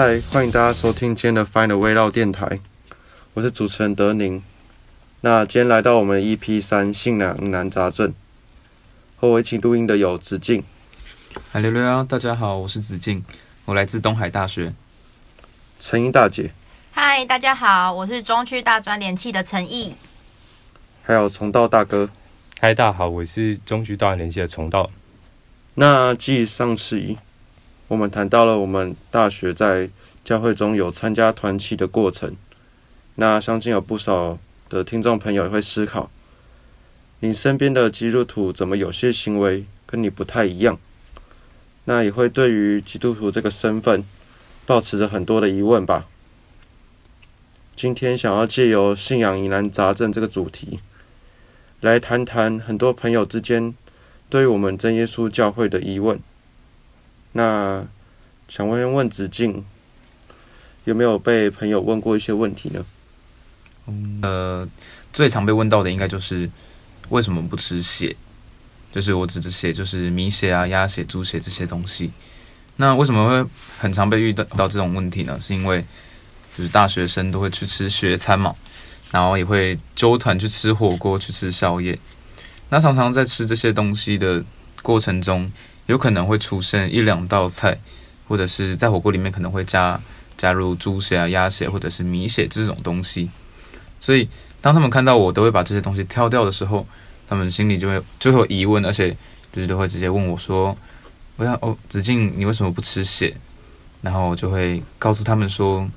嗨，欢迎大家收听今天的 Find a Way 绕电台，我是主持人德宁。那今天来到我们 EP 三信仰疑难杂症，和我一起录音的有子敬，嗨，六六幺，大家好，我是子敬，我来自东海大学。陈英大姐，嗨，大家好，我是中区大专联系的陈毅。还有重道大哥。嗨，大家好，我是中区大联系的重道。那继上次我们谈到了我们大学在教会中有参加团契的过程，那相信有不少的听众朋友也会思考，你身边的基督徒怎么有些行为跟你不太一样？那也会对于基督徒这个身份，抱持着很多的疑问吧。今天想要借由信仰疑难杂症这个主题，来谈谈很多朋友之间对于我们真耶稣教会的疑问。那想问问子敬，有没有被朋友问过一些问题呢？嗯，呃，最常被问到的应该就是为什么不吃血？就是我指的血，就是米血啊、鸭血、猪血这些东西。那为什么会很常被遇到到这种问题呢？是因为就是大学生都会去吃学餐嘛，然后也会揪团去吃火锅、去吃宵夜。那常常在吃这些东西的过程中，有可能会出现一两道菜，或者是在火锅里面可能会加加入猪血啊、鸭血或者是米血这种东西。所以当他们看到我都会把这些东西挑掉的时候，他们心里就会就会有疑问，而且就是都会直接问我说：“我想哦，子敬，你为什么不吃血？”然后我就会告诉他们说。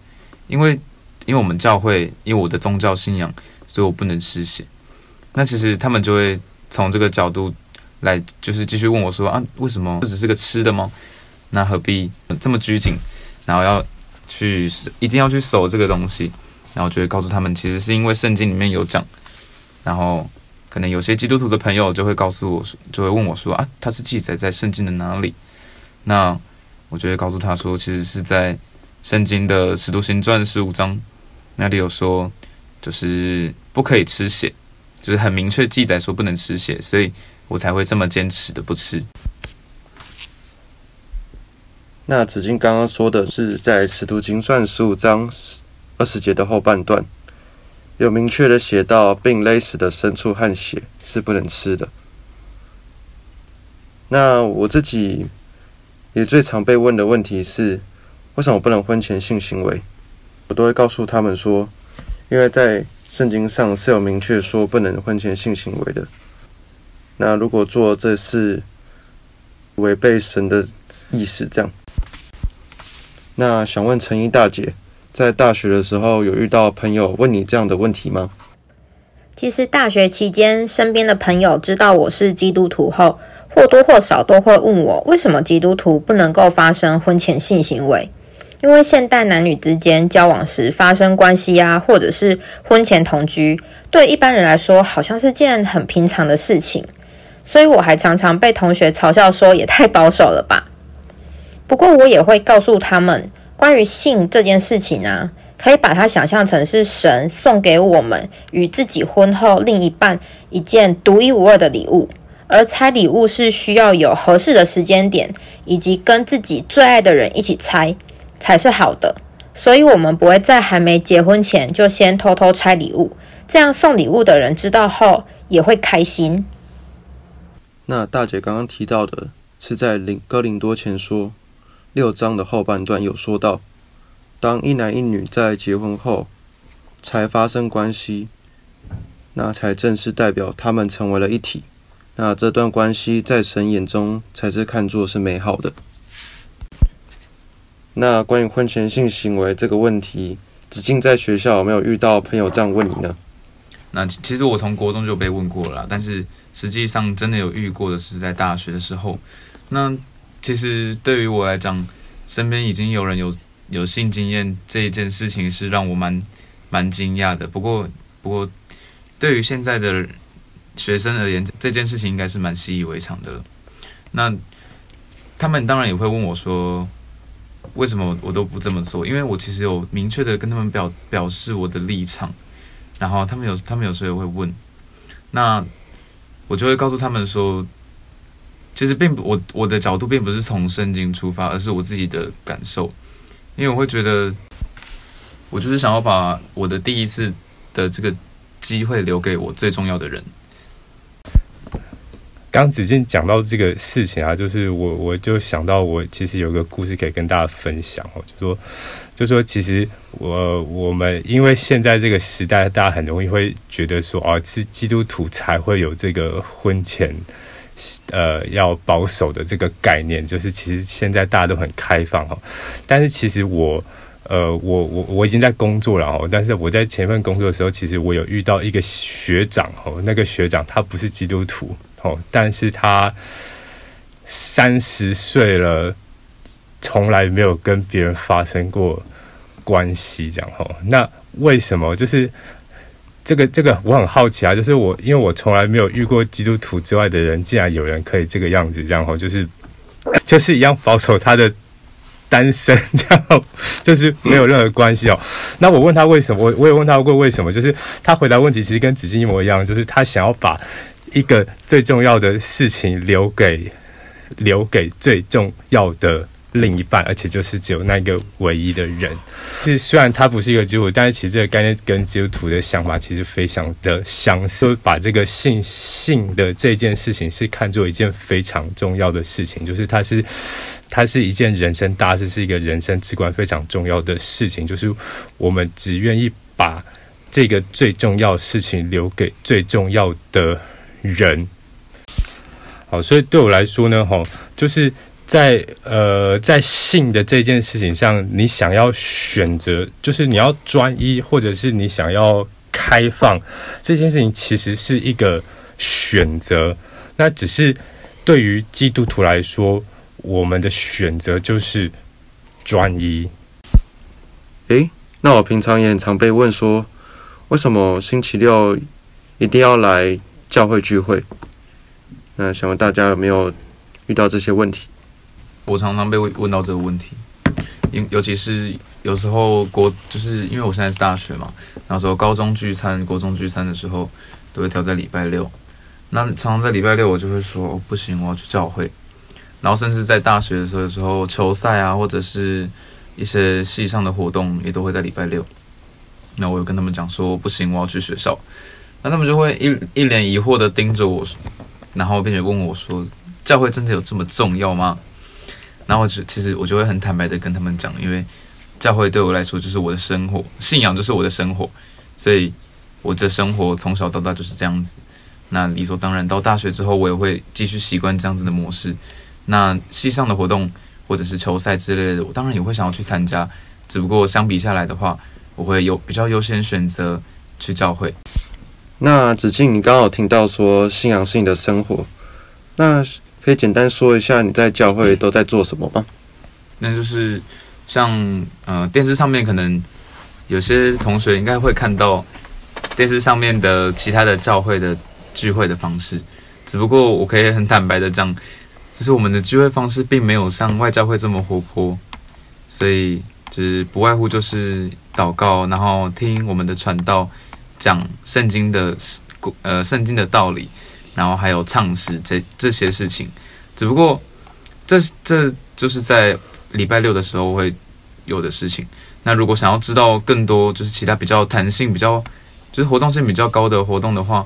因为，因为我们教会，因为我的宗教信仰，所以我不能吃血。那其实他们就会从这个角度来，就是继续问我说啊，为什么不只是个吃的吗？那何必这么拘谨，然后要去一定要去守这个东西？然后就会告诉他们，其实是因为圣经里面有讲。然后可能有些基督徒的朋友就会告诉我，就会问我说啊，它是记载在圣经的哪里？那我就会告诉他说，其实是在。圣经的使徒行传十五章那里有说，就是不可以吃血，就是很明确记载说不能吃血，所以我才会这么坚持的不吃。那子敬刚刚说的是在使徒行传十五章二十节的后半段，有明确的写到，并勒死的牲畜和血是不能吃的。那我自己也最常被问的问题是。为什么不能婚前性行为？我都会告诉他们说，因为在圣经上是有明确说不能婚前性行为的。那如果做这事违背神的意思，这样。那想问陈一大姐，在大学的时候有遇到朋友问你这样的问题吗？其实大学期间，身边的朋友知道我是基督徒后，或多或少都会问我，为什么基督徒不能够发生婚前性行为？因为现代男女之间交往时发生关系啊，或者是婚前同居，对一般人来说好像是件很平常的事情，所以我还常常被同学嘲笑说也太保守了吧。不过我也会告诉他们，关于性这件事情啊，可以把它想象成是神送给我们与自己婚后另一半一件独一无二的礼物，而拆礼物是需要有合适的时间点，以及跟自己最爱的人一起拆。才是好的，所以我们不会在还没结婚前就先偷偷拆礼物，这样送礼物的人知道后也会开心。那大姐刚刚提到的是在《林哥林多前说》六章的后半段有说到，当一男一女在结婚后才发生关系，那才正式代表他们成为了一体。那这段关系在神眼中才是看作是美好的。那关于婚前性行为这个问题，子敬在学校有没有遇到朋友这样问你呢？那其实我从国中就被问过了，但是实际上真的有遇过的是在大学的时候。那其实对于我来讲，身边已经有人有有性经验这一件事情是让我蛮蛮惊讶的。不过不过，对于现在的学生而言，这件事情应该是蛮习以为常的了。那他们当然也会问我说。为什么我都不这么做？因为我其实有明确的跟他们表表示我的立场，然后他们有他们有时候会问，那我就会告诉他们说，其实并不我我的角度并不是从圣经出发，而是我自己的感受。因因为我会觉得，我就是想要把我的第一次的这个机会留给我最重要的人。刚子健讲到这个事情啊，就是我我就想到我其实有个故事可以跟大家分享哦，就说就说其实我我们因为现在这个时代，大家很容易会觉得说哦，是基督徒才会有这个婚前呃要保守的这个概念，就是其实现在大家都很开放哈，但是其实我呃我我我已经在工作了哦，但是我在前份工作的时候，其实我有遇到一个学长哦，那个学长他不是基督徒。哦，但是他三十岁了，从来没有跟别人发生过关系，这样哦。那为什么？就是这个这个，我很好奇啊。就是我，因为我从来没有遇过基督徒之外的人，竟然有人可以这个样子，这样哦，就是 就是一样保守他的单身，这样 就是没有任何关系哦。那我问他为什么？我我也问他过为什么？就是他回答问题其实跟子金一模一样，就是他想要把。一个最重要的事情留给留给最重要的另一半，而且就是只有那个唯一的人。是虽然他不是一个基督徒，但是其实这个概念跟基督徒的想法其实非常的相似。把这个性性的这件事情是看作一件非常重要的事情，就是它是它是一件人生大事，是一个人生至关非常重要的事情。就是我们只愿意把这个最重要事情留给最重要的。人，好，所以对我来说呢，吼，就是在呃，在性的这件事情上，你想要选择，就是你要专一，或者是你想要开放，这件事情其实是一个选择。那只是对于基督徒来说，我们的选择就是专一。诶，那我平常也很常被问说，为什么星期六一定要来？教会聚会，那想问大家有没有遇到这些问题？我常常被问到这个问题，因尤其是有时候国，就是因为我现在是大学嘛，然后说高中聚餐、国中聚餐的时候，都会挑在礼拜六。那常常在礼拜六，我就会说不行，我要去教会。然后甚至在大学的时候，有时候球赛啊，或者是一些系上的活动，也都会在礼拜六。那我有跟他们讲说不行，我要去学校。那他们就会一一脸疑惑的盯着我，然后并且问我说：“教会真的有这么重要吗？”然后就其实我就会很坦白的跟他们讲，因为教会对我来说就是我的生活，信仰就是我的生活，所以我的生活从小到大就是这样子。那理所当然，到大学之后我也会继续习惯这样子的模式。那系上的活动或者是球赛之类的，我当然也会想要去参加，只不过相比下来的话，我会有比较优先选择去教会。那子静，你刚好听到说信仰是你的生活，那可以简单说一下你在教会都在做什么吗？那就是像呃电视上面可能有些同学应该会看到电视上面的其他的教会的聚会的方式，只不过我可以很坦白的讲，就是我们的聚会方式并没有像外教会这么活泼，所以就是不外乎就是祷告，然后听我们的传道。讲圣经的呃圣经的道理，然后还有唱诗这这些事情，只不过这这就是在礼拜六的时候会有的事情。那如果想要知道更多，就是其他比较弹性、比较就是活动性比较高的活动的话，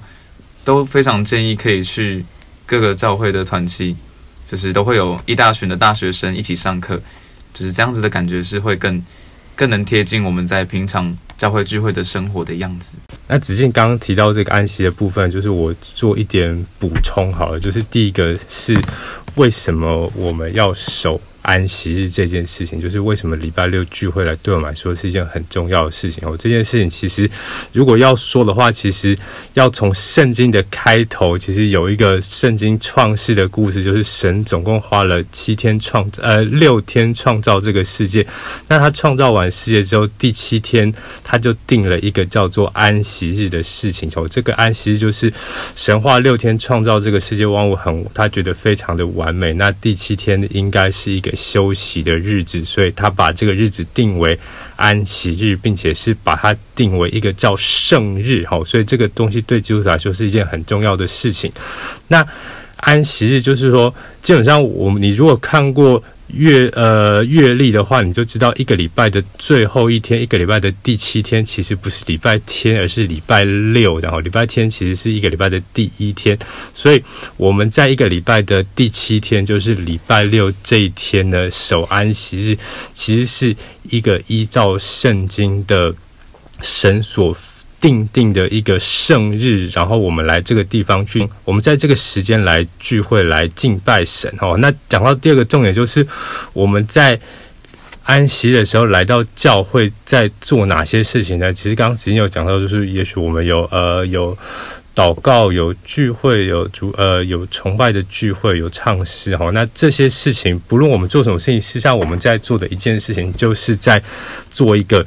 都非常建议可以去各个教会的团契，就是都会有一大群的大学生一起上课，就是这样子的感觉是会更更能贴近我们在平常教会聚会的生活的样子。那子敬刚刚提到这个安息的部分，就是我做一点补充好了，就是第一个是为什么我们要守。安息日这件事情，就是为什么礼拜六聚会来对我们来说是一件很重要的事情哦。这件事情其实，如果要说的话，其实要从圣经的开头，其实有一个圣经创世的故事，就是神总共花了七天创呃六天创造这个世界。那他创造完世界之后，第七天他就定了一个叫做安息日的事情。哦，这个安息日就是神话六天创造这个世界万物，很他觉得非常的完美。那第七天应该是一个。休息的日子，所以他把这个日子定为安息日，并且是把它定为一个叫圣日。好，所以这个东西对基督徒来说是一件很重要的事情。那安息日就是说，基本上我们你如果看过月呃月历的话，你就知道一个礼拜的最后一天，一个礼拜的第七天，其实不是礼拜天，而是礼拜六。然后礼拜天其实是一个礼拜的第一天，所以我们在一个礼拜的第七天，就是礼拜六这一天的，守安息日，其实是一个依照圣经的神所。定定的一个圣日，然后我们来这个地方去，我们在这个时间来聚会来敬拜神哦。那讲到第二个重点，就是我们在安息的时候来到教会，在做哪些事情呢？其实刚刚已经有讲到，就是也许我们有呃有祷告、有聚会、有主呃有崇拜的聚会、有唱诗哈。那这些事情，不论我们做什么事情，实际上我们在做的一件事情，就是在做一个。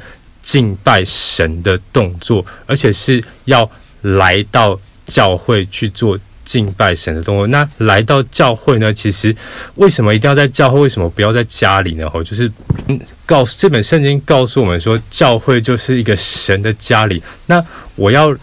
敬拜神的动作，而且是要来到教会去做敬拜神的动作。那来到教会呢？其实为什么一定要在教会？为什么不要在家里呢？哦，就是告诉这本圣经告诉我们说，教会就是一个神的家里。那我要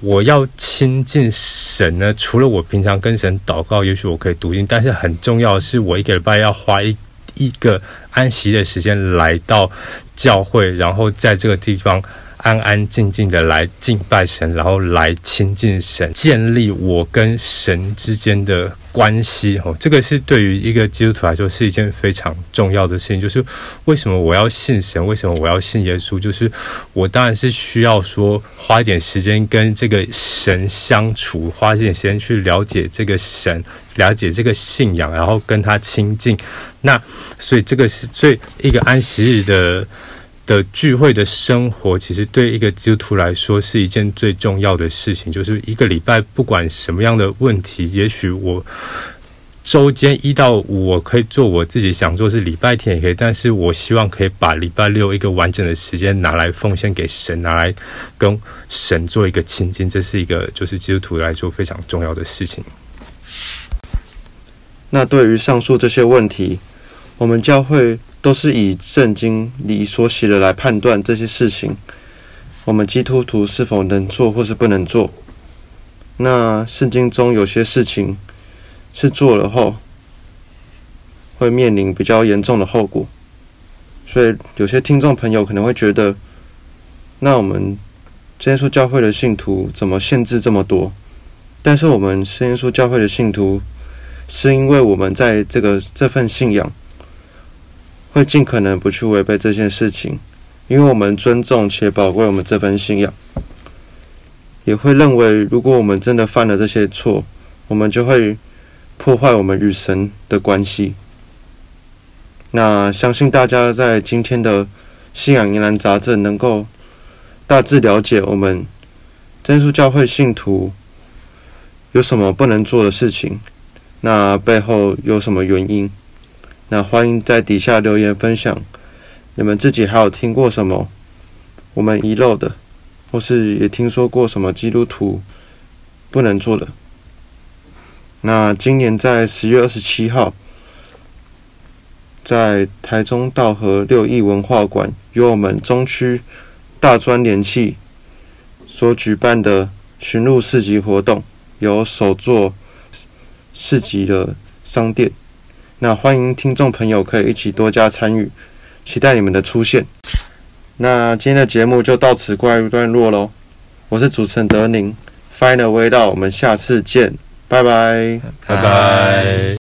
我要亲近神呢？除了我平常跟神祷告，也许我可以读经，但是很重要的是，我一个礼拜要花一一个安息的时间来到。教会，然后在这个地方安安静静的来敬拜神，然后来亲近神，建立我跟神之间的关系。哦，这个是对于一个基督徒来说是一件非常重要的事情。就是为什么我要信神？为什么我要信耶稣？就是我当然是需要说花一点时间跟这个神相处，花一点时间去了解这个神，了解这个信仰，然后跟他亲近。那所以这个是最一个安息日的。的聚会的生活，其实对一个基督徒来说是一件最重要的事情。就是一个礼拜，不管什么样的问题，也许我周间一到五我可以做我自己想做，是礼拜天也可以。但是我希望可以把礼拜六一个完整的时间拿来奉献给神，拿来跟神做一个亲近。这是一个就是基督徒来说非常重要的事情。那对于上述这些问题，我们教会。都是以圣经里所写的来判断这些事情，我们基督徒是否能做或是不能做。那圣经中有些事情是做了后会面临比较严重的后果，所以有些听众朋友可能会觉得，那我们耶稣教会的信徒怎么限制这么多？但是我们耶稣教会的信徒是因为我们在这个这份信仰。会尽可能不去违背这件事情，因为我们尊重且宝贵我们这份信仰，也会认为如果我们真的犯了这些错，我们就会破坏我们与神的关系。那相信大家在今天的信仰疑难杂症，能够大致了解我们真主教会信徒有什么不能做的事情，那背后有什么原因？那欢迎在底下留言分享，你们自己还有听过什么我们遗漏的，或是也听说过什么基督徒不能做的？那今年在十月二十七号，在台中道和六艺文化馆，由我们中区大专联系所举办的巡路市集活动，有首座市集的商店。那欢迎听众朋友可以一起多加参与，期待你们的出现。那今天的节目就到此告一段落喽。我是主持人德宁，Final 味道，我们下次见，拜拜，拜拜。